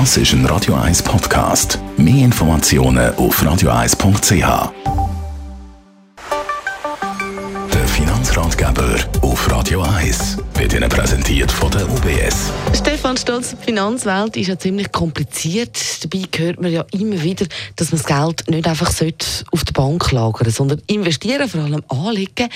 Das ist ein Radio 1 Podcast. Mehr Informationen auf radio1.ch. Der Finanzratgeber auf Radio 1 wird Ihnen präsentiert von der UBS. Stefan Stolz, die Finanzwelt ist ja ziemlich kompliziert. Dabei hört man ja immer wieder, dass man das Geld nicht einfach auf der Bank lagern sollte, sondern investieren, vor allem anlegen.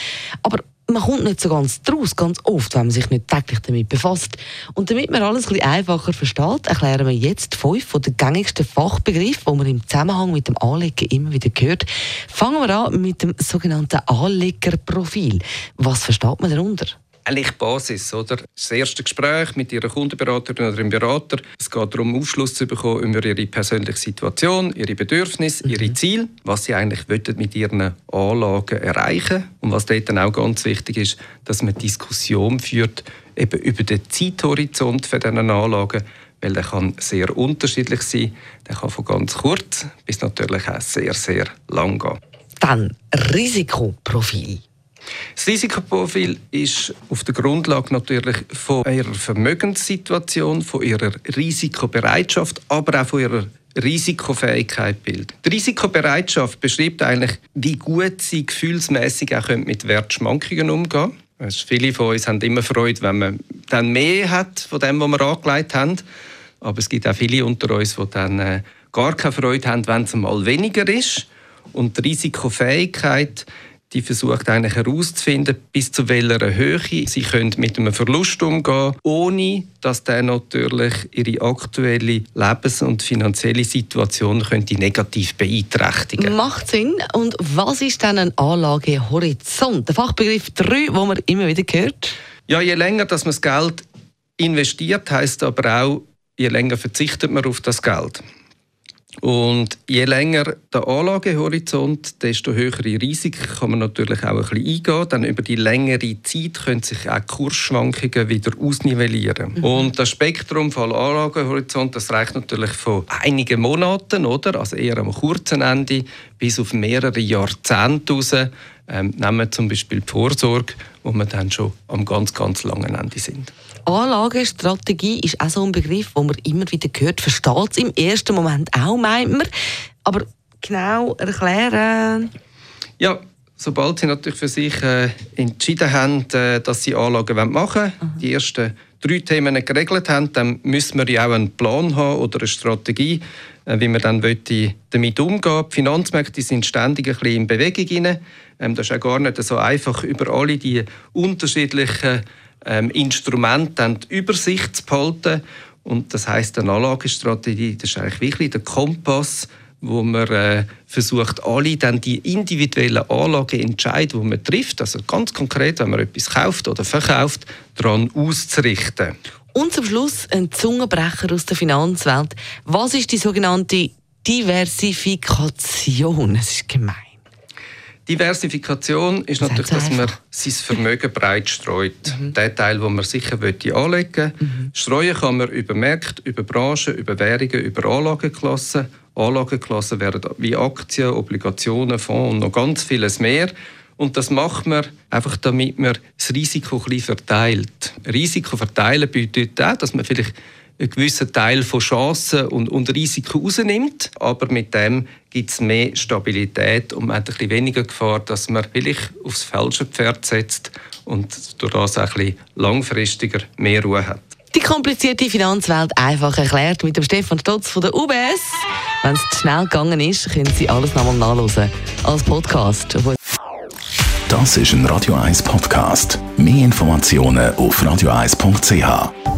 Aber man kommt nicht so ganz draus, ganz oft, wenn man sich nicht täglich damit befasst. Und damit man alles ein bisschen einfacher versteht, erklären wir jetzt fünf von den gängigsten Fachbegriffe, die man im Zusammenhang mit dem Anlegen immer wieder hört. Fangen wir an mit dem sogenannten Anlegerprofil. Was versteht man darunter? Eigentlich Basis, oder? Das erste Gespräch mit Ihrer Kundenberaterin oder Ihrem Berater. Es geht darum, Aufschluss zu bekommen über Ihre persönliche Situation, Ihre Bedürfnisse, mhm. Ihre Ziele, was Sie eigentlich mit Ihren Anlagen erreichen und was dort dann auch ganz wichtig ist, dass man Diskussion führt eben über den Zeithorizont für diese Anlagen, weil der kann sehr unterschiedlich sein. Der kann von ganz kurz bis natürlich auch sehr, sehr lang gehen. Dann Risikoprofil. Das Risikoprofil ist auf der Grundlage natürlich von ihrer Vermögenssituation, von ihrer Risikobereitschaft, aber auch von ihrer Risikofähigkeit bildet. Die Risikobereitschaft beschreibt eigentlich, wie gut sie gefühlsmäßig auch mit Wertschwankungen umgehen können. Viele von uns haben immer Freude, wenn man dann mehr hat von dem, was wir angelegt haben. Aber es gibt auch viele unter uns, die dann äh, gar keine Freude haben, wenn es mal weniger ist. Und die Risikofähigkeit die versucht eigentlich herauszufinden, bis zu welcher Höhe sie können mit einem Verlust umgehen ohne dass der natürlich ihre aktuelle Lebens- und finanzielle Situation könnte negativ beeinträchtigen Macht Sinn. Und was ist dann ein Anlagehorizont? Der Fachbegriff 3, den man immer wieder hört? Ja, je länger dass man das Geld investiert, heißt aber auch, je länger verzichtet man auf das Geld. Und je länger der Anlagehorizont, desto höhere Risiken kann man natürlich auch ein bisschen eingehen. Dann über die längere Zeit können sich auch Kursschwankungen wieder ausnivellieren. Mhm. Und das Spektrum von Anlagehorizont, das reicht natürlich von einigen Monaten, oder? Also eher am kurzen Ende, bis auf mehrere Jahrzehnte raus. Ähm, nehmen wir zum Beispiel die Vorsorge, wo wir dann schon am ganz, ganz langen Ende sind. Anlagestrategie ist auch so ein Begriff, den man immer wieder hört. Versteht es im ersten Moment auch, meint man. Aber genau erklären. Ja, sobald Sie natürlich für sich äh, entschieden haben, äh, dass Sie Anlagen machen wollen, mhm. die ersten drei Themen geregelt haben, dann müssen wir ja auch einen Plan haben oder eine Strategie, äh, wie man dann damit umgehen Die Finanzmärkte sind ständig ein bisschen in Bewegung. Rein. Ähm, das ist auch gar nicht so einfach, über alle die unterschiedlichen ähm, Instrumente die Übersicht zu behalten. Und das heißt, eine Anlagestrategie, das ist eigentlich wirklich der Kompass, wo man äh, versucht, alle dann die individuellen Anlageentscheidungen, die man trifft, also ganz konkret, wenn man etwas kauft oder verkauft, daran auszurichten. Und zum Schluss ein Zungenbrecher aus der Finanzwelt. Was ist die sogenannte Diversifikation? Es ist gemein. Diversifikation ist natürlich, dass man sein Vermögen breit streut. Mhm. Den Teil, den man sicher anlegen möchte. Mhm. Streuen kann man über Märkte, über Branchen, über Währungen, über Anlageklassen. Anlageklassen wären wie Aktien, Obligationen, Fonds und noch ganz vieles mehr. Und das macht man einfach, damit man das Risiko ein bisschen verteilt. Risiko verteilen bedeutet auch, dass man vielleicht einen gewissen Teil von Chancen und, und Risiken rausnimmt. Aber mit dem gibt es mehr Stabilität und man hat ein bisschen weniger Gefahr, dass man vielleicht aufs falsche Pferd setzt und durch das auch ein bisschen langfristiger mehr Ruhe hat. Die komplizierte Finanzwelt einfach erklärt mit dem Stefan Stotz von der UBS. Wenn es zu schnell gegangen ist, können Sie alles nochmal nachlesen als Podcast. Das ist ein Radio 1 Podcast. Mehr Informationen auf radio1.ch.